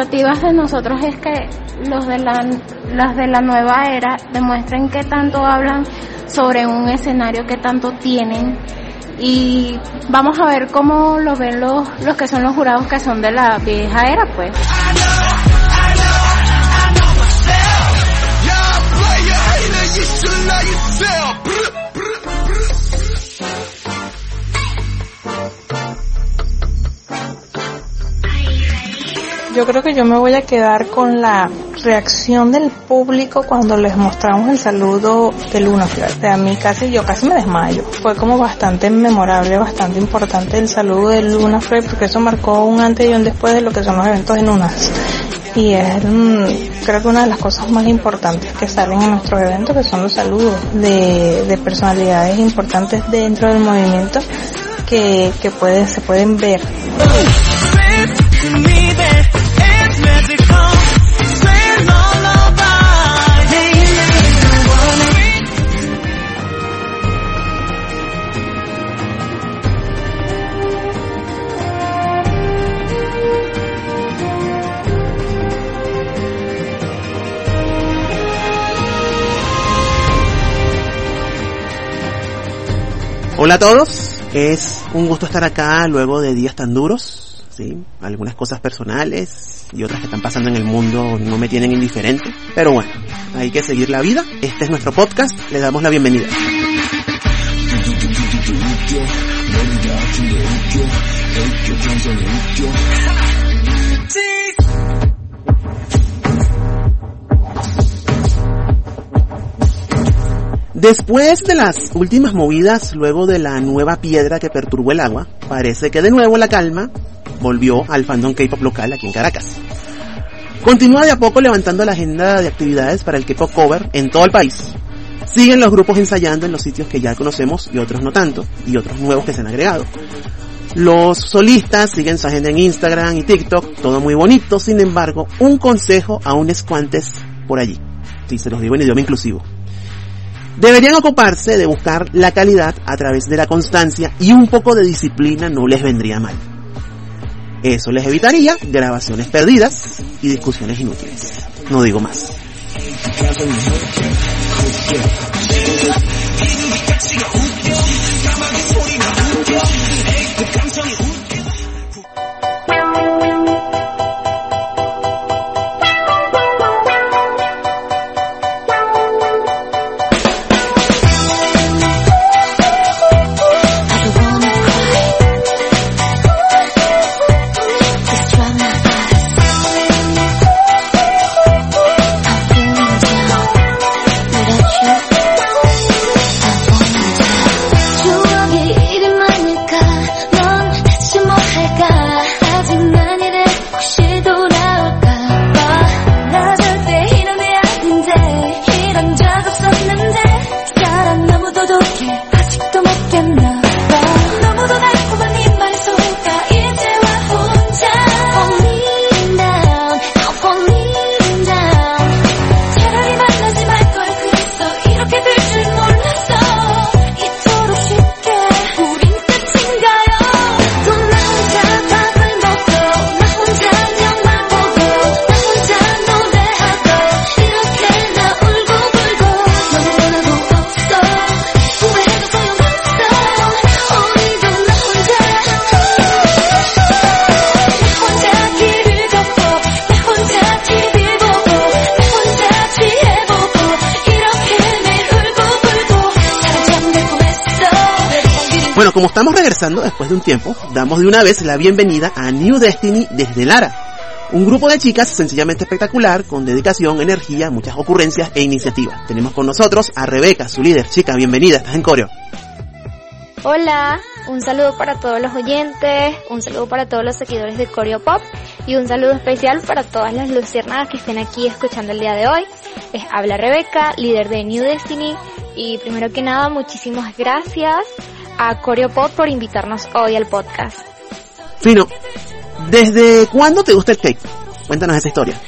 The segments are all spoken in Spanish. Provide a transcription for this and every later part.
expectativas de nosotros es que los de la, las de la nueva era demuestren que tanto hablan sobre un escenario que tanto tienen y vamos a ver cómo lo ven los, los que son los jurados que son de la vieja era pues. Yo creo que yo me voy a quedar con la reacción del público cuando les mostramos el saludo de Luna O a mí casi, yo casi me desmayo. Fue como bastante memorable, bastante importante el saludo de Luna porque eso marcó un antes y un después de lo que son los eventos en UNAS. Y es mm, creo que una de las cosas más importantes que salen en nuestros eventos que son los saludos de, de personalidades importantes dentro del movimiento que, que pueden, se pueden ver. Hola a todos, es un gusto estar acá luego de días tan duros, ¿sí? Algunas cosas personales y otras que están pasando en el mundo no me tienen indiferente, pero bueno, hay que seguir la vida. Este es nuestro podcast, le damos la bienvenida. Después de las últimas movidas, luego de la nueva piedra que perturbó el agua, parece que de nuevo la calma volvió al fandom K-pop local aquí en Caracas. Continúa de a poco levantando la agenda de actividades para el K-pop cover en todo el país. Siguen los grupos ensayando en los sitios que ya conocemos y otros no tanto, y otros nuevos que se han agregado. Los solistas siguen su agenda en Instagram y TikTok, todo muy bonito, sin embargo, un consejo a unos cuantes por allí. Si se los digo en idioma inclusivo. Deberían ocuparse de buscar la calidad a través de la constancia y un poco de disciplina no les vendría mal. Eso les evitaría grabaciones perdidas y discusiones inútiles. No digo más. Estamos regresando después de un tiempo, damos de una vez la bienvenida a New Destiny desde Lara. Un grupo de chicas sencillamente espectacular, con dedicación, energía, muchas ocurrencias e iniciativas. Tenemos con nosotros a Rebeca, su líder. Chica, bienvenida, estás en coreo. Hola, un saludo para todos los oyentes, un saludo para todos los seguidores de Coreo Pop y un saludo especial para todas las luciérnagas que estén aquí escuchando el día de hoy. Es Habla Rebeca, líder de New Destiny y primero que nada muchísimas gracias a Coreopod por invitarnos hoy al podcast. Fino, ¿desde cuándo te gusta el K? Cuéntanos esa historia.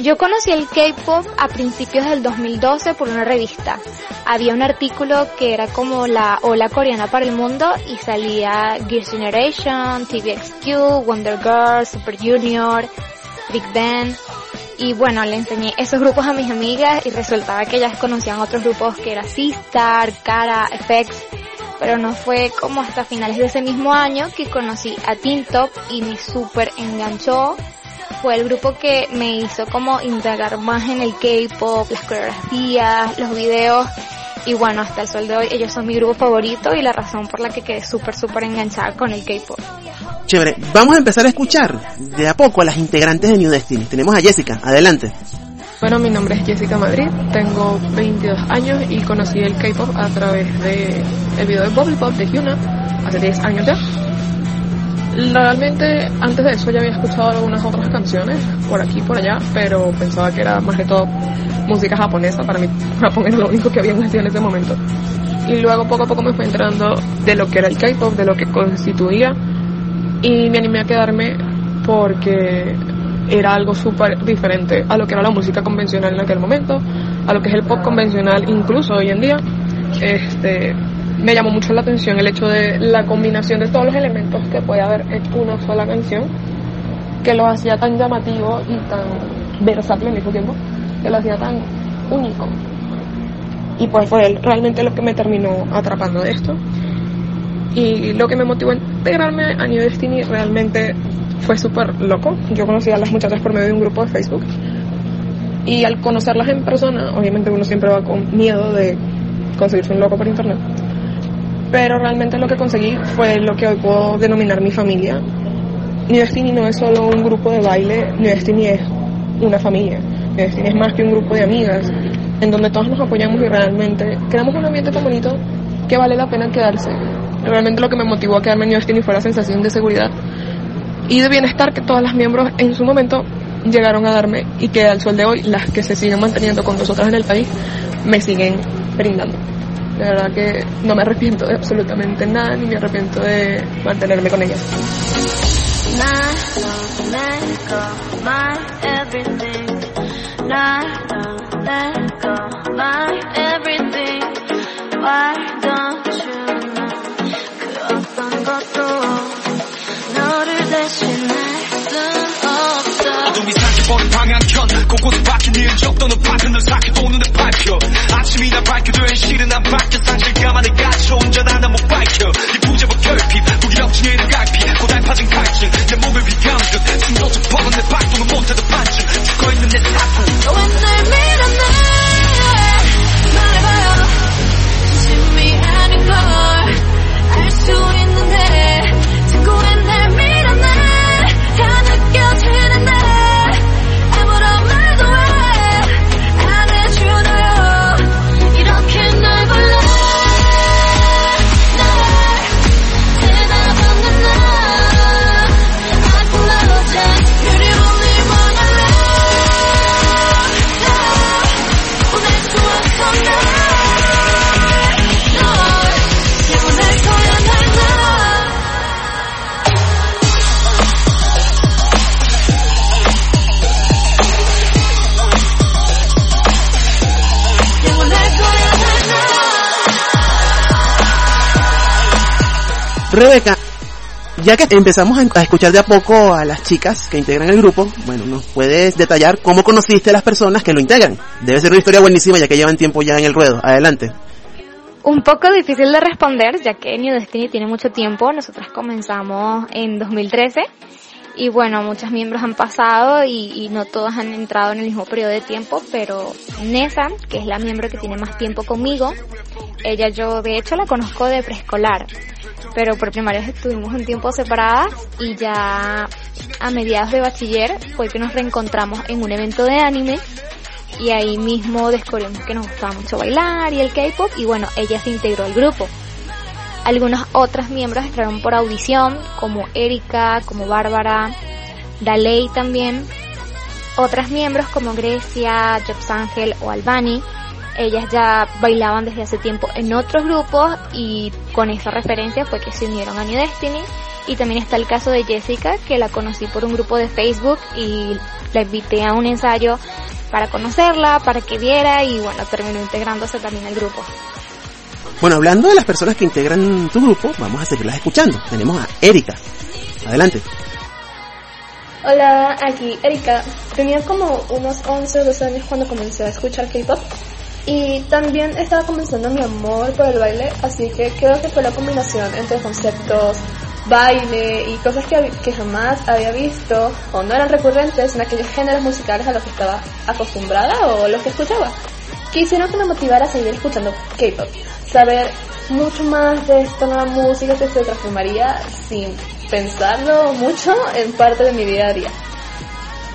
Yo conocí el K-pop a principios del 2012 por una revista. Había un artículo que era como la ola coreana para el mundo y salía Girls' Generation, TVXQ, Wonder Girls, Super Junior. Big Bang. Y bueno, le enseñé esos grupos a mis amigas y resultaba que ellas conocían otros grupos que era Sistar, Cara, FX, pero no fue como hasta finales de ese mismo año que conocí a Teen Top y me super enganchó. Fue el grupo que me hizo como indagar más en el K-pop, las coreografías, los videos y bueno, hasta el sol de hoy ellos son mi grupo favorito y la razón por la que quedé súper, súper enganchada con el K-pop. Chévere, vamos a empezar a escuchar de a poco a las integrantes de New Destiny. Tenemos a Jessica, adelante. Bueno, mi nombre es Jessica Madrid, tengo 22 años y conocí el K-pop a través de el video de Bubble Pop de Hyuna hace 10 años ya. Realmente antes de eso ya había escuchado algunas otras canciones por aquí y por allá, pero pensaba que era más que todo música japonesa, para mí Japón era lo único que había en en ese momento. Y luego poco a poco me fui enterando de lo que era el K-pop, de lo que constituía, y me animé a quedarme porque era algo súper diferente a lo que era la música convencional en aquel momento, a lo que es el pop convencional incluso hoy en día. Este, me llamó mucho la atención el hecho de la combinación de todos los elementos que puede haber en una sola canción, que lo hacía tan llamativo y tan versátil al mismo tiempo, que lo hacía tan único. Y pues fue realmente lo que me terminó atrapando de esto. Y lo que me motivó a integrarme a New Destiny realmente fue súper loco. Yo conocí a las muchachas por medio de un grupo de Facebook. Y al conocerlas en persona, obviamente uno siempre va con miedo de conseguirse un loco por internet pero realmente lo que conseguí fue lo que hoy puedo denominar mi familia. New Destiny no es solo un grupo de baile, New Destiny es una familia. New Destiny es más que un grupo de amigas, en donde todos nos apoyamos y realmente creamos un ambiente tan bonito que vale la pena quedarse. Realmente lo que me motivó a quedarme en New Destiny fue la sensación de seguridad y de bienestar que todas las miembros en su momento llegaron a darme y que al sol de hoy las que se siguen manteniendo con nosotras en el país me siguen brindando. De verdad que no me arrepiento de absolutamente nada ni me arrepiento de mantenerme con ellas. 뻔히 방향 현 곳곳에 박힌 일 적던 파트너 사기 도는데 밝혀 아침이나 밝게 된 실은 안 밝혀 상실감 안에 가쳐 온전한 나못 밝혀. 이 부재부 결핍 무기력증에는 갈피 Rebeca, ya que empezamos a escuchar de a poco a las chicas que integran el grupo, bueno, ¿nos puedes detallar cómo conociste a las personas que lo integran? Debe ser una historia buenísima ya que llevan tiempo ya en el ruedo. Adelante. Un poco difícil de responder, ya que New Destiny tiene mucho tiempo. Nosotros comenzamos en 2013 y bueno, muchos miembros han pasado y, y, no todos han entrado en el mismo periodo de tiempo, pero Nessa, que es la miembro que tiene más tiempo conmigo, ella yo de hecho la conozco de preescolar pero por primera vez estuvimos un tiempo separadas y ya a mediados de bachiller fue que nos reencontramos en un evento de anime y ahí mismo descubrimos que nos gustaba mucho bailar y el K-pop y bueno, ella se integró al grupo. Algunas otras miembros entraron por audición, como Erika, como Bárbara, Daley también. Otras miembros como Grecia, Jobs Ángel o Albani ellas ya bailaban desde hace tiempo en otros grupos y con esa referencia fue que se unieron a New Destiny. Y también está el caso de Jessica, que la conocí por un grupo de Facebook y la invité a un ensayo para conocerla, para que viera y bueno, terminó integrándose también al grupo. Bueno, hablando de las personas que integran tu grupo, vamos a seguirlas escuchando. Tenemos a Erika. Adelante. Hola, aquí Erika. Tenía como unos 11 o 12 años cuando comencé a escuchar K-pop y también estaba comenzando mi amor por el baile, así que creo que fue la combinación entre conceptos, baile y cosas que, que jamás había visto o no eran recurrentes en aquellos géneros musicales a los que estaba acostumbrada o los que escuchaba. Quisieron que me motivara a seguir escuchando K-pop, saber mucho más de esta nueva música que se transformaría sin pensarlo mucho en parte de mi día a día.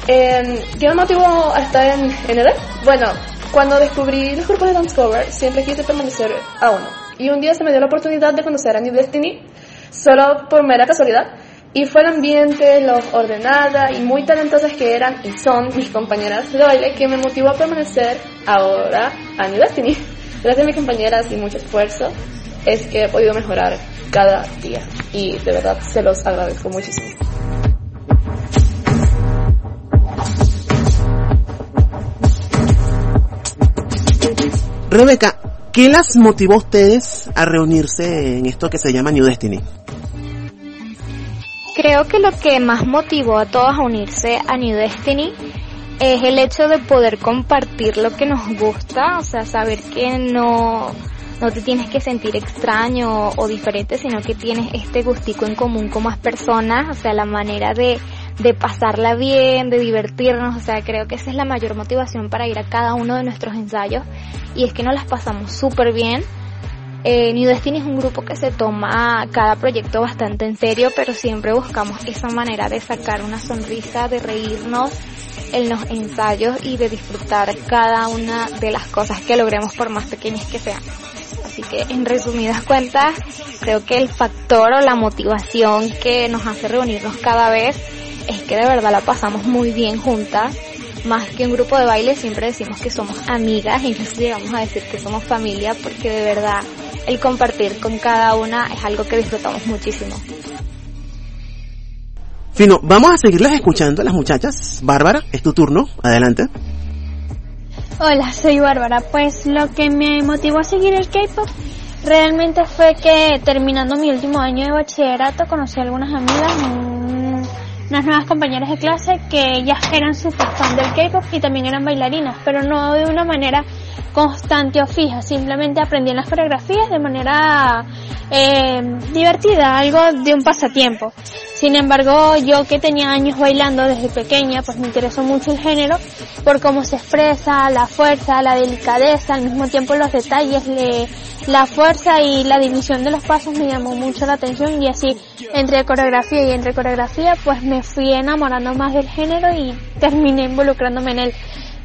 Eh, ¿Qué me motivó a estar en, en? Bueno, cuando descubrí los grupos de dance cover, siempre quise permanecer a uno. Y un día se me dio la oportunidad de conocer a New Destiny, solo por mera casualidad. Y fue el ambiente, los ordenada y muy talentosas que eran y son mis compañeras de baile que me motivó a permanecer ahora a New Destiny. Gracias a mis compañeras y mucho esfuerzo es que he podido mejorar cada día. Y de verdad se los agradezco muchísimo. Rebeca, ¿qué las motivó a ustedes a reunirse en esto que se llama New Destiny? Creo que lo que más motivó a todos a unirse a New Destiny es el hecho de poder compartir lo que nos gusta, o sea, saber que no, no te tienes que sentir extraño o diferente, sino que tienes este gustico en común con más personas, o sea, la manera de, de pasarla bien, de divertirnos, o sea, creo que esa es la mayor motivación para ir a cada uno de nuestros ensayos y es que nos las pasamos súper bien. Eh, New Destiny es un grupo que se toma cada proyecto bastante en serio, pero siempre buscamos esa manera de sacar una sonrisa, de reírnos en los ensayos y de disfrutar cada una de las cosas que logremos por más pequeñas que sean. Así que en resumidas cuentas, creo que el factor o la motivación que nos hace reunirnos cada vez es que de verdad la pasamos muy bien juntas. Más que un grupo de baile, siempre decimos que somos amigas, incluso llegamos a decir que somos familia, porque de verdad el compartir con cada una es algo que disfrutamos muchísimo. Fino, vamos a seguirlas escuchando a las muchachas. Bárbara, es tu turno, adelante. Hola, soy Bárbara. Pues lo que me motivó a seguir el K-pop realmente fue que terminando mi último año de bachillerato conocí a algunas amigas, unas nuevas compañeras de clase que ellas eran súper fan del K-pop y también eran bailarinas, pero no de una manera constante o fija, simplemente aprendían las coreografías de manera eh, divertida, algo de un pasatiempo. Sin embargo, yo que tenía años bailando desde pequeña, pues me interesó mucho el género por cómo se expresa, la fuerza, la delicadeza, al mismo tiempo los detalles, le, la fuerza y la división de los pasos me llamó mucho la atención y así entre coreografía y entre coreografía pues me fui enamorando más del género y terminé involucrándome en él.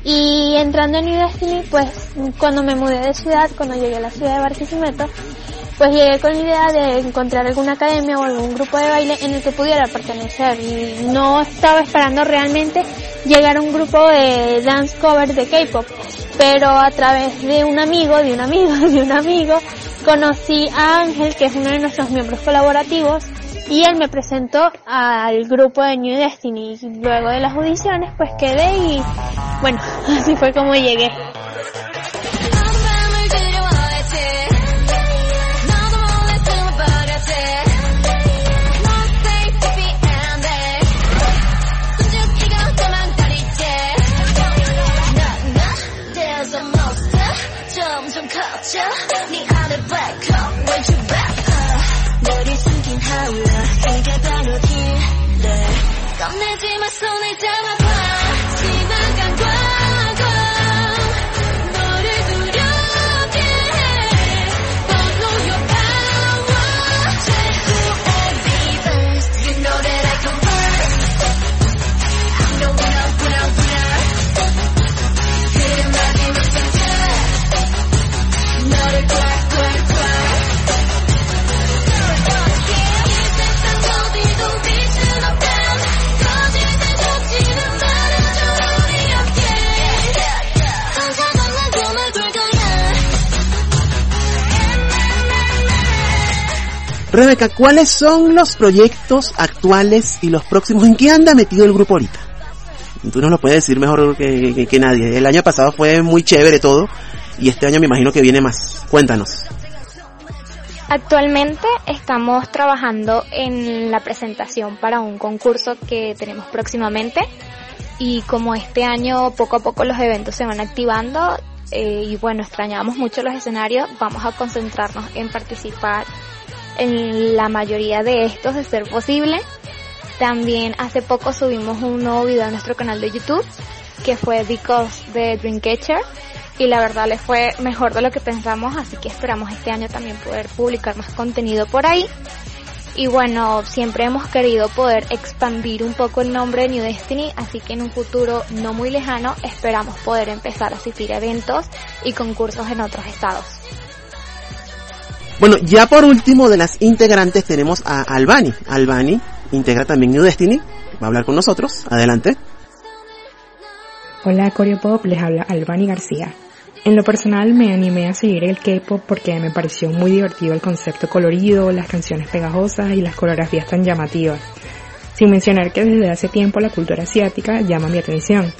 Y entrando en New Destiny, pues cuando me mudé de ciudad, cuando llegué a la ciudad de Barquisimeto, pues llegué con la idea de encontrar alguna academia o algún grupo de baile en el que pudiera pertenecer. Y no estaba esperando realmente llegar a un grupo de dance cover de K-pop, pero a través de un amigo, de un amigo, de un amigo, conocí a Ángel, que es uno de nuestros miembros colaborativos, y él me presentó al grupo de New Destiny. Luego de las audiciones, pues quedé y bueno, así fue como llegué. Rebeca, ¿cuáles son los proyectos actuales y los próximos? ¿En qué anda metido el grupo ahorita? Tú nos lo puedes decir mejor que nadie. El año pasado fue muy chévere todo y este año me imagino que viene más. Cuéntanos. Actualmente estamos trabajando en la presentación para un concurso que tenemos próximamente y como este año poco a poco los eventos se van activando eh, y bueno, extrañamos mucho los escenarios, vamos a concentrarnos en participar en la mayoría de estos de ser posible. También hace poco subimos un nuevo video a nuestro canal de YouTube que fue Because de Dreamcatcher y la verdad le fue mejor de lo que pensamos, así que esperamos este año también poder publicar más contenido por ahí. Y bueno, siempre hemos querido poder expandir un poco el nombre de New Destiny, así que en un futuro no muy lejano esperamos poder empezar a asistir a eventos y concursos en otros estados. Bueno, ya por último de las integrantes tenemos a Albani. Albani integra también New Destiny, va a hablar con nosotros. Adelante. Hola Pop, les habla Albani García. En lo personal me animé a seguir el K-pop porque me pareció muy divertido el concepto colorido, las canciones pegajosas y las coreografías tan llamativas. Sin mencionar que desde hace tiempo la cultura asiática llama mi atención.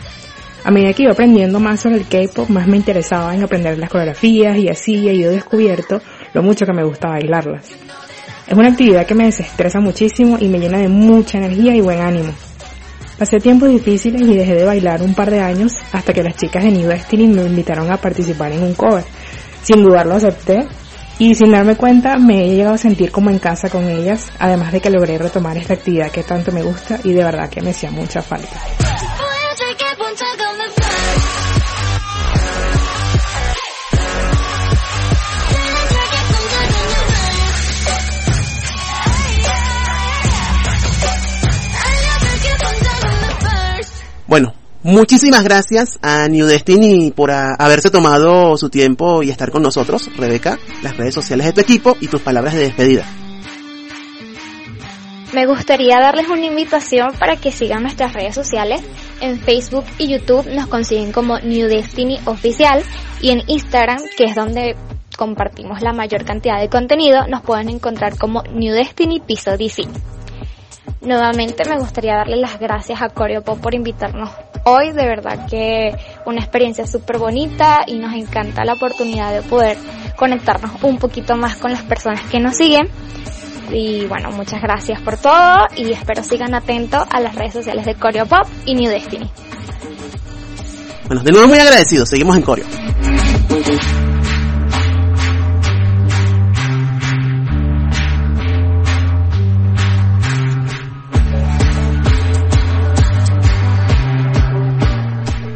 A medida que iba aprendiendo más sobre el K-pop, más me interesaba en aprender las coreografías y así he ido descubierto lo mucho que me gusta bailarlas. Es una actividad que me desestresa muchísimo y me llena de mucha energía y buen ánimo. Pasé tiempos difíciles y dejé de bailar un par de años hasta que las chicas de New Destiny me invitaron a participar en un cover. Sin dudar lo acepté y sin darme cuenta me he llegado a sentir como en casa con ellas, además de que logré retomar esta actividad que tanto me gusta y de verdad que me hacía mucha falta. Muchísimas gracias a New Destiny por haberse tomado su tiempo y estar con nosotros. Rebeca, las redes sociales de tu equipo y tus palabras de despedida. Me gustaría darles una invitación para que sigan nuestras redes sociales. En Facebook y YouTube nos consiguen como New Destiny Oficial y en Instagram, que es donde compartimos la mayor cantidad de contenido, nos pueden encontrar como New Destiny Piso DC. Nuevamente me gustaría darle las gracias a Coreopop por invitarnos hoy, de verdad que una experiencia súper bonita y nos encanta la oportunidad de poder conectarnos un poquito más con las personas que nos siguen. Y bueno, muchas gracias por todo y espero sigan atentos a las redes sociales de Coreopop y New Destiny. Bueno, de nuevo muy agradecidos. Seguimos en Coreo.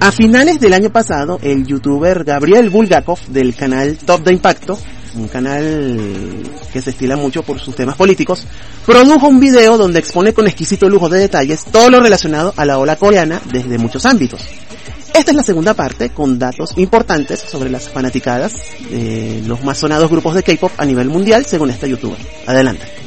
A finales del año pasado, el youtuber Gabriel Bulgakov del canal Top de Impacto, un canal que se estila mucho por sus temas políticos, produjo un video donde expone con exquisito lujo de detalles todo lo relacionado a la ola coreana desde muchos ámbitos. Esta es la segunda parte con datos importantes sobre las fanaticadas de los más sonados grupos de K-pop a nivel mundial según este youtuber. Adelante.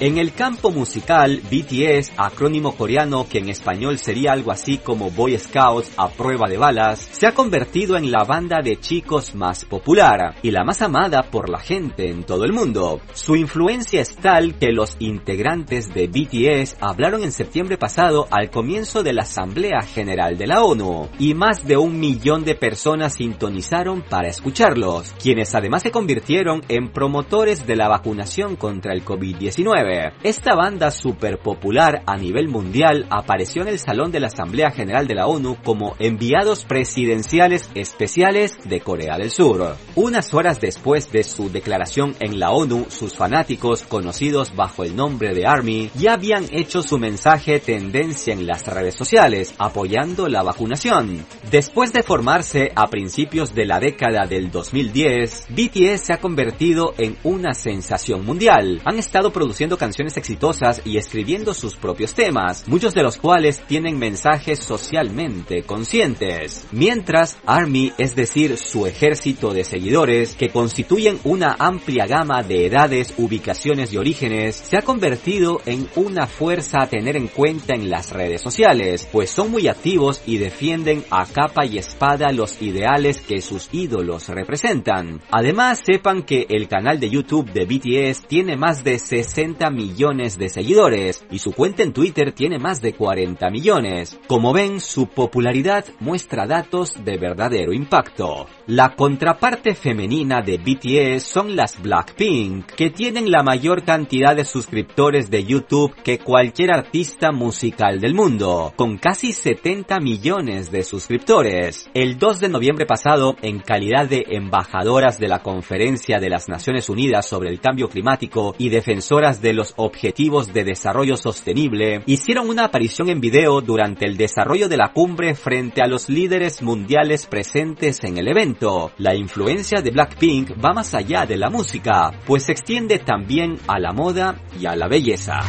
En el campo musical, BTS, acrónimo coreano que en español sería algo así como Boy Scouts a prueba de balas, se ha convertido en la banda de chicos más popular y la más amada por la gente en todo el mundo. Su influencia es tal que los integrantes de BTS hablaron en septiembre pasado al comienzo de la Asamblea General de la ONU y más de un millón de personas sintonizaron para escucharlos, quienes además se convirtieron en promotores de la vacunación contra el COVID-19. Esta banda super popular a nivel mundial apareció en el Salón de la Asamblea General de la ONU como enviados presidenciales especiales de Corea del Sur. Unas horas después de su declaración en la ONU, sus fanáticos, conocidos bajo el nombre de ARMY, ya habían hecho su mensaje tendencia en las redes sociales, apoyando la vacunación. Después de formarse a principios de la década del 2010, BTS se ha convertido en una sensación mundial. Han estado produciendo canciones exitosas y escribiendo sus propios temas, muchos de los cuales tienen mensajes socialmente conscientes. Mientras, ARMY, es decir, su ejército de seguidores, que constituyen una amplia gama de edades, ubicaciones y orígenes, se ha convertido en una fuerza a tener en cuenta en las redes sociales, pues son muy activos y defienden a capa y espada los ideales que sus ídolos representan. Además, sepan que el canal de YouTube de BTS tiene más de 60 millones de seguidores y su cuenta en Twitter tiene más de 40 millones. Como ven, su popularidad muestra datos de verdadero impacto. La contraparte femenina de BTS son las Blackpink, que tienen la mayor cantidad de suscriptores de YouTube que cualquier artista musical del mundo, con casi 70 millones de suscriptores. El 2 de noviembre pasado, en calidad de embajadoras de la Conferencia de las Naciones Unidas sobre el Cambio Climático y defensoras de los Objetivos de Desarrollo Sostenible, hicieron una aparición en video durante el desarrollo de la cumbre frente a los líderes mundiales presentes en el evento. La influencia de Blackpink va más allá de la música, pues se extiende también a la moda y a la belleza.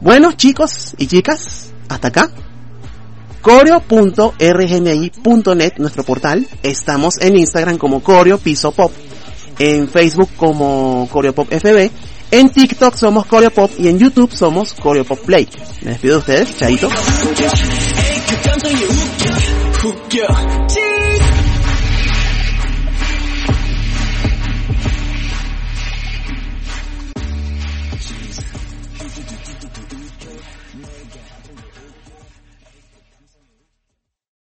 Bueno, chicos y chicas, hasta acá. Coreo.rgmi.net, nuestro portal. Estamos en Instagram como Coreo Piso Pop. En Facebook como Coreo Pop FB. En TikTok somos Coreo Pop y en YouTube somos Coreo Pop Play. Me despido de ustedes, chaito.